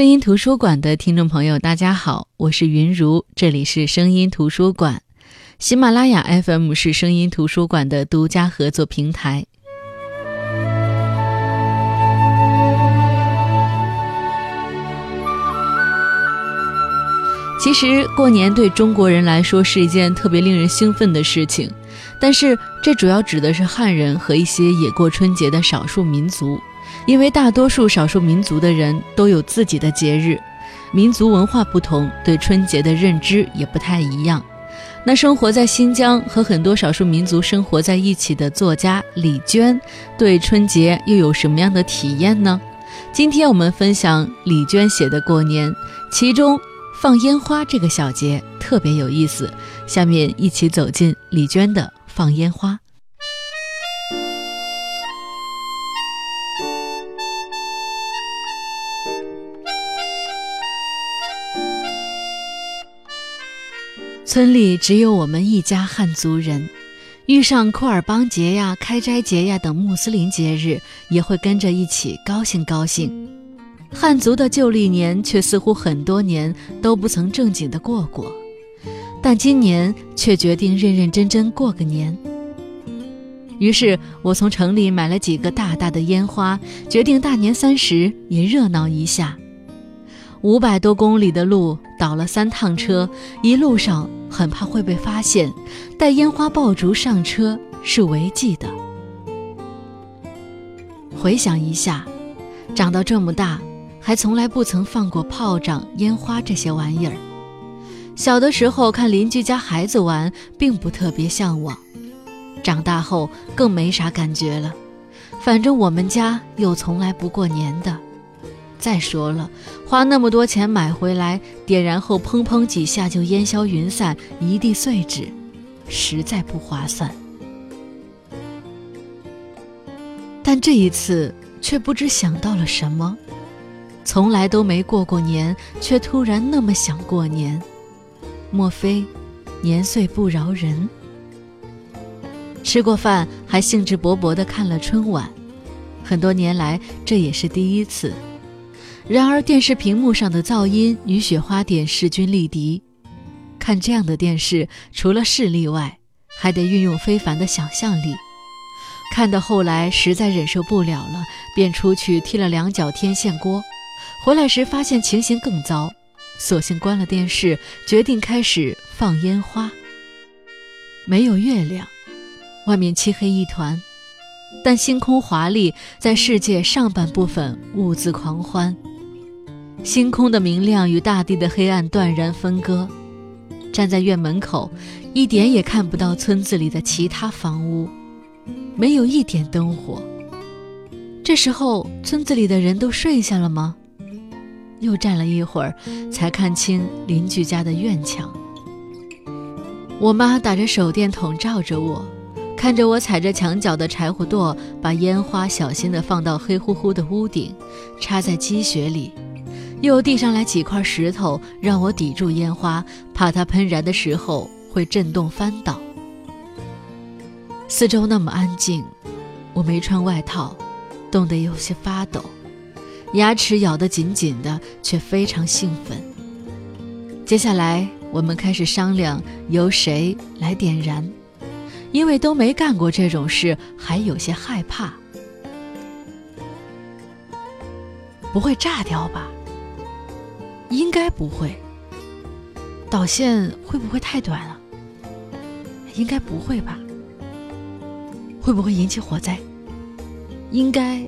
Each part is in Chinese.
声音图书馆的听众朋友，大家好，我是云如，这里是声音图书馆。喜马拉雅 FM 是声音图书馆的独家合作平台。其实过年对中国人来说是一件特别令人兴奋的事情，但是这主要指的是汉人和一些也过春节的少数民族，因为大多数少数民族的人都有自己的节日，民族文化不同，对春节的认知也不太一样。那生活在新疆和很多少数民族生活在一起的作家李娟，对春节又有什么样的体验呢？今天我们分享李娟写的过年，其中。放烟花这个小节特别有意思，下面一起走进李娟的放烟花。村里只有我们一家汉族人，遇上库尔邦节呀、开斋节呀等穆斯林节日，也会跟着一起高兴高兴。汉族的旧历年却似乎很多年都不曾正经的过过，但今年却决定认认真真过个年。于是我从城里买了几个大大的烟花，决定大年三十也热闹一下。五百多公里的路，倒了三趟车，一路上很怕会被发现，带烟花爆竹上车是违纪的。回想一下，长到这么大。还从来不曾放过炮仗、烟花这些玩意儿。小的时候看邻居家孩子玩，并不特别向往；长大后更没啥感觉了。反正我们家又从来不过年的。再说了，花那么多钱买回来，点燃后砰砰几下就烟消云散，一地碎纸，实在不划算。但这一次却不知想到了什么。从来都没过过年，却突然那么想过年，莫非年岁不饶人？吃过饭还兴致勃勃地看了春晚，很多年来这也是第一次。然而电视屏幕上的噪音与雪花点势均力敌，看这样的电视，除了视力外，还得运用非凡的想象力。看到后来实在忍受不了了，便出去踢了两脚天线锅。回来时发现情形更糟，索性关了电视，决定开始放烟花。没有月亮，外面漆黑一团，但星空华丽，在世界上半部分兀自狂欢。星空的明亮与大地的黑暗断然分割。站在院门口，一点也看不到村子里的其他房屋，没有一点灯火。这时候，村子里的人都睡下了吗？又站了一会儿，才看清邻居家的院墙。我妈打着手电筒照着我，看着我踩着墙角的柴火垛，把烟花小心地放到黑乎乎的屋顶，插在积雪里，又递上来几块石头，让我抵住烟花，怕它喷燃的时候会震动翻倒。四周那么安静，我没穿外套，冻得有些发抖。牙齿咬得紧紧的，却非常兴奋。接下来，我们开始商量由谁来点燃，因为都没干过这种事，还有些害怕。不会炸掉吧？应该不会。导线会不会太短了？应该不会吧？会不会引起火灾？应该。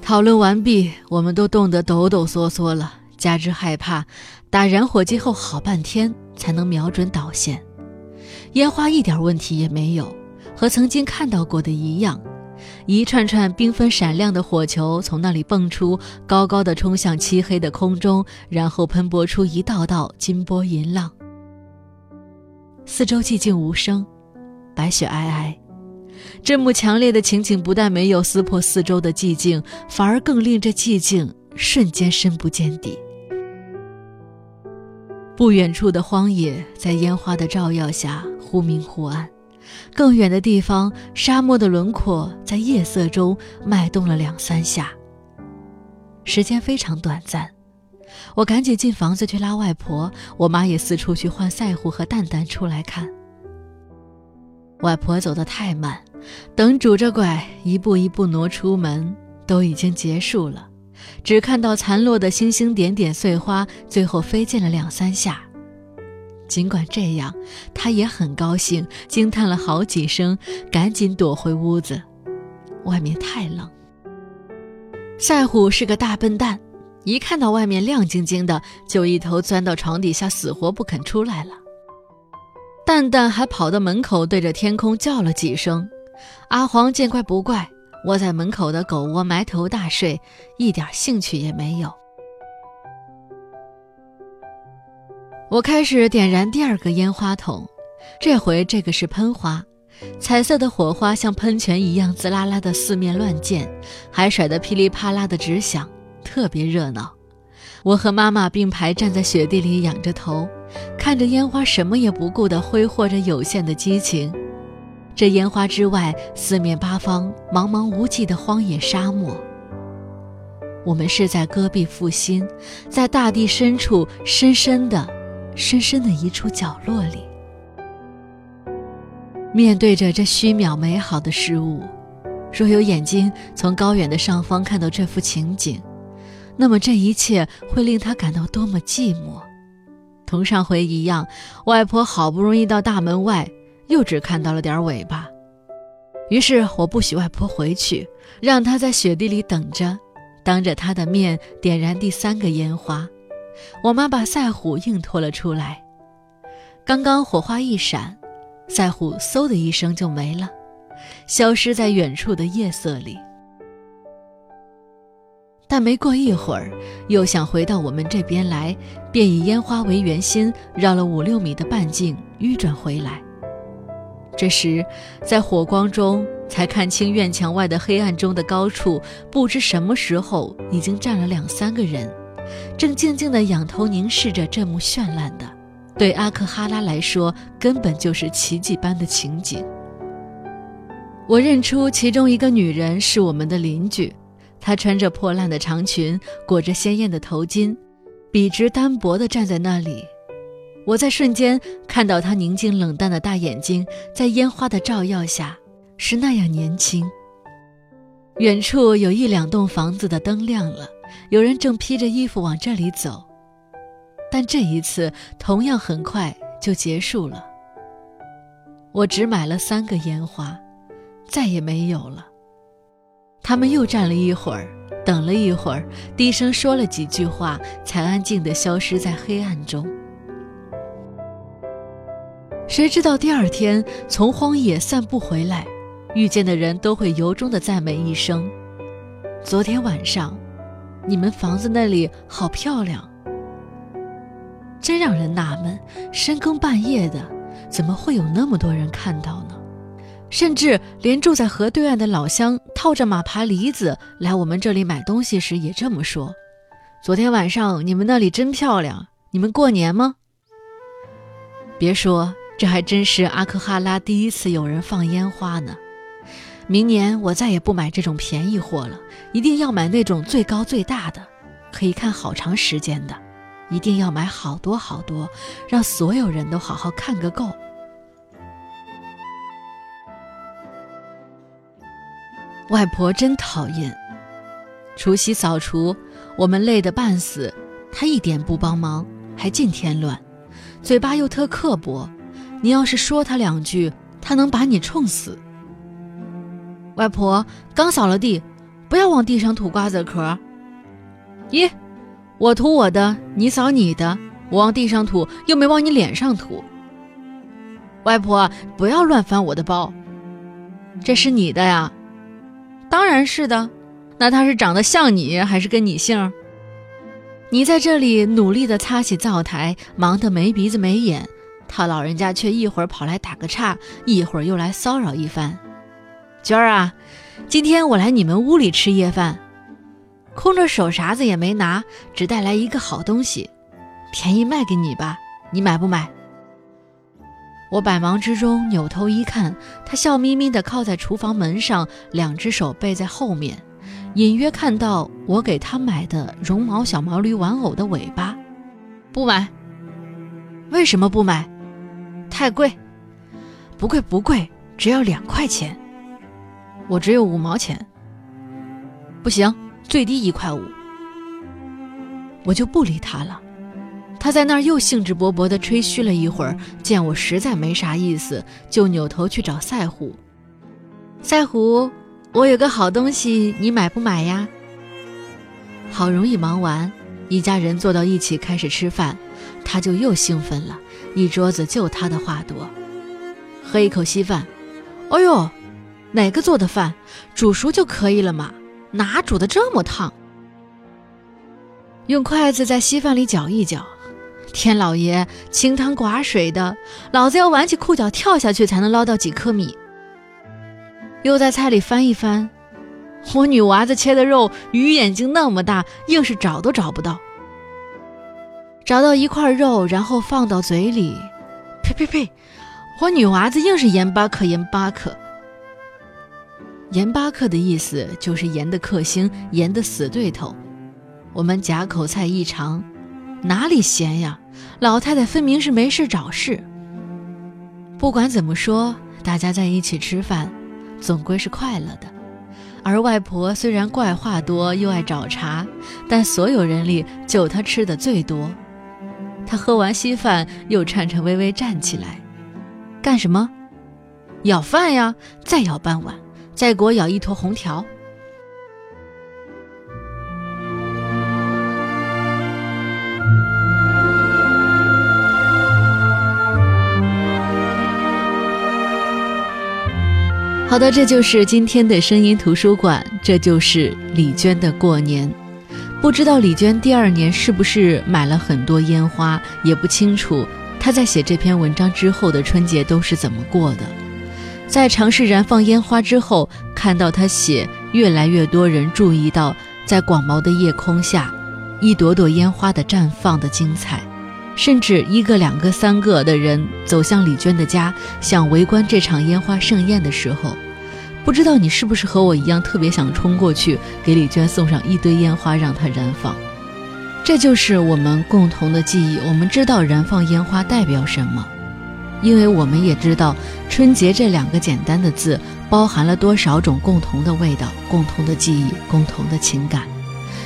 讨论完毕，我们都冻得抖抖嗦嗦了，加之害怕，打燃火机后好半天才能瞄准导线。烟花一点问题也没有，和曾经看到过的一样，一串串缤纷闪亮的火球从那里蹦出，高高的冲向漆黑的空中，然后喷薄出一道道金波银浪。四周寂静无声，白雪皑皑。这幕强烈的情景不但没有撕破四周的寂静，反而更令这寂静瞬间深不见底。不远处的荒野在烟花的照耀下忽明忽暗，更远的地方，沙漠的轮廓在夜色中脉动了两三下。时间非常短暂。我赶紧进房子去拉外婆，我妈也四处去唤赛虎和蛋蛋出来看。外婆走得太慢，等拄着拐一步一步挪出门，都已经结束了，只看到残落的星星点点碎花，最后飞溅了两三下。尽管这样，他也很高兴，惊叹了好几声，赶紧躲回屋子，外面太冷。赛虎是个大笨蛋。一看到外面亮晶晶的，就一头钻到床底下，死活不肯出来了。蛋蛋还跑到门口，对着天空叫了几声。阿黄见怪不怪，窝在门口的狗窝埋头大睡，一点兴趣也没有。我开始点燃第二个烟花筒，这回这个是喷花，彩色的火花像喷泉一样滋啦啦的四面乱溅，还甩得噼里啪啦的直响。特别热闹，我和妈妈并排站在雪地里，仰着头，看着烟花，什么也不顾地挥霍着有限的激情。这烟花之外，四面八方茫茫无际的荒野沙漠。我们是在戈壁复兴，在大地深处深深的、深深的一处角落里，面对着这虚渺美好的事物，若有眼睛从高远的上方看到这幅情景。那么这一切会令他感到多么寂寞！同上回一样，外婆好不容易到大门外，又只看到了点尾巴。于是我不许外婆回去，让她在雪地里等着，当着她的面点燃第三个烟花。我妈把赛虎硬拖了出来。刚刚火花一闪，赛虎嗖的一声就没了，消失在远处的夜色里。但没过一会儿，又想回到我们这边来，便以烟花为圆心，绕了五六米的半径迂转回来。这时，在火光中才看清院墙外的黑暗中的高处，不知什么时候已经站了两三个人，正静静地仰头凝视着这幕绚烂的，对阿克哈拉来说根本就是奇迹般的情景。我认出其中一个女人是我们的邻居。她穿着破烂的长裙，裹着鲜艳的头巾，笔直单薄地站在那里。我在瞬间看到她宁静冷淡的大眼睛，在烟花的照耀下是那样年轻。远处有一两栋房子的灯亮了，有人正披着衣服往这里走，但这一次同样很快就结束了。我只买了三个烟花，再也没有了。他们又站了一会儿，等了一会儿，低声说了几句话，才安静地消失在黑暗中。谁知道第二天从荒野散步回来，遇见的人都会由衷地赞美一声：“昨天晚上，你们房子那里好漂亮。”真让人纳闷，深更半夜的，怎么会有那么多人看到呢？甚至连住在河对岸的老乡套着马爬梨子来我们这里买东西时也这么说：“昨天晚上你们那里真漂亮，你们过年吗？”别说，这还真是阿克哈拉第一次有人放烟花呢。明年我再也不买这种便宜货了，一定要买那种最高最大的，可以看好长时间的，一定要买好多好多，让所有人都好好看个够。外婆真讨厌，除夕扫除，我们累得半死，她一点不帮忙，还净添乱，嘴巴又特刻薄。你要是说她两句，她能把你冲死。外婆刚扫了地，不要往地上吐瓜子壳。咦，我吐我的，你扫你的，我往地上吐，又没往你脸上吐。外婆不要乱翻我的包，这是你的呀。当然是的，那他是长得像你，还是跟你姓？你在这里努力地擦洗灶台，忙得没鼻子没眼，他老人家却一会儿跑来打个岔，一会儿又来骚扰一番。娟儿啊，今天我来你们屋里吃夜饭，空着手啥子也没拿，只带来一个好东西，便宜卖给你吧，你买不买？我百忙之中扭头一看，他笑眯眯地靠在厨房门上，两只手背在后面，隐约看到我给他买的绒毛小毛驴玩偶的尾巴。不买。为什么不买？太贵。不贵不贵，只要两块钱。我只有五毛钱。不行，最低一块五。我就不理他了。他在那儿又兴致勃勃地吹嘘了一会儿，见我实在没啥意思，就扭头去找赛虎。赛虎，我有个好东西，你买不买呀？好容易忙完，一家人坐到一起开始吃饭，他就又兴奋了，一桌子就他的话多。喝一口稀饭，哎呦，哪个做的饭？煮熟就可以了嘛，哪煮的这么烫？用筷子在稀饭里搅一搅，天老爷，清汤寡水的，老子要挽起裤脚跳下去才能捞到几颗米。又在菜里翻一翻，我女娃子切的肉鱼眼睛那么大，硬是找都找不到。找到一块肉，然后放到嘴里，呸呸呸！我女娃子硬是盐巴克盐巴克。盐巴克的意思就是盐的克星，盐的死对头。我们夹口菜一尝，哪里咸呀？老太太分明是没事找事。不管怎么说，大家在一起吃饭，总归是快乐的。而外婆虽然怪话多又爱找茬，但所有人里就她吃的最多。她喝完稀饭，又颤颤巍巍站起来，干什么？舀饭呀！再舀半碗，再给我咬一坨红条。好的，这就是今天的声音图书馆，这就是李娟的过年。不知道李娟第二年是不是买了很多烟花，也不清楚她在写这篇文章之后的春节都是怎么过的。在尝试燃放烟花之后，看到他写越来越多人注意到，在广袤的夜空下，一朵朵烟花的绽放的精彩。甚至一个、两个、三个的人走向李娟的家，想围观这场烟花盛宴的时候，不知道你是不是和我一样，特别想冲过去给李娟送上一堆烟花，让她燃放。这就是我们共同的记忆。我们知道燃放烟花代表什么，因为我们也知道“春节”这两个简单的字包含了多少种共同的味道、共同的记忆、共同的情感。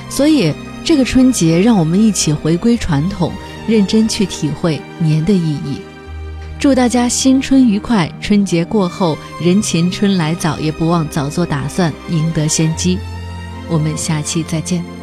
所以，这个春节让我们一起回归传统。认真去体会年的意义，祝大家新春愉快！春节过后人前春来早，也不忘早做打算，赢得先机。我们下期再见。